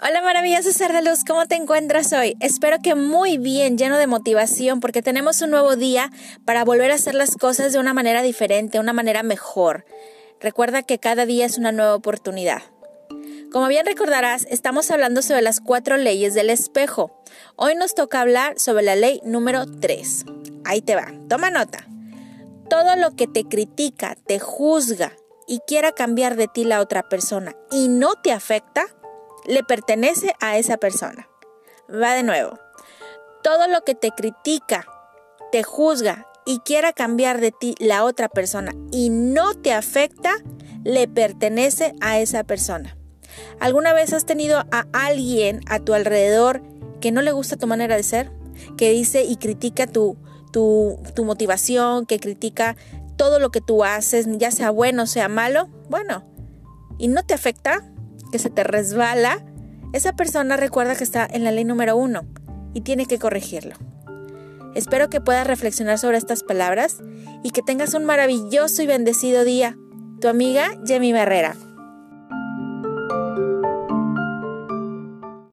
Hola maravilloso ser de luz, ¿cómo te encuentras hoy? Espero que muy bien, lleno de motivación, porque tenemos un nuevo día para volver a hacer las cosas de una manera diferente, una manera mejor. Recuerda que cada día es una nueva oportunidad. Como bien recordarás, estamos hablando sobre las cuatro leyes del espejo. Hoy nos toca hablar sobre la ley número 3. Ahí te va, toma nota. Todo lo que te critica, te juzga y quiera cambiar de ti la otra persona y no te afecta, le pertenece a esa persona. Va de nuevo. Todo lo que te critica, te juzga y quiera cambiar de ti la otra persona y no te afecta, le pertenece a esa persona. ¿Alguna vez has tenido a alguien a tu alrededor que no le gusta tu manera de ser? Que dice y critica tu, tu, motivación, que critica todo lo que tú haces, ya sea bueno o sea malo. Bueno, ¿y no te afecta? Que se te resbala, esa persona recuerda que está en la ley número uno y tiene que corregirlo. Espero que puedas reflexionar sobre estas palabras y que tengas un maravilloso y bendecido día. Tu amiga Jemmy Barrera.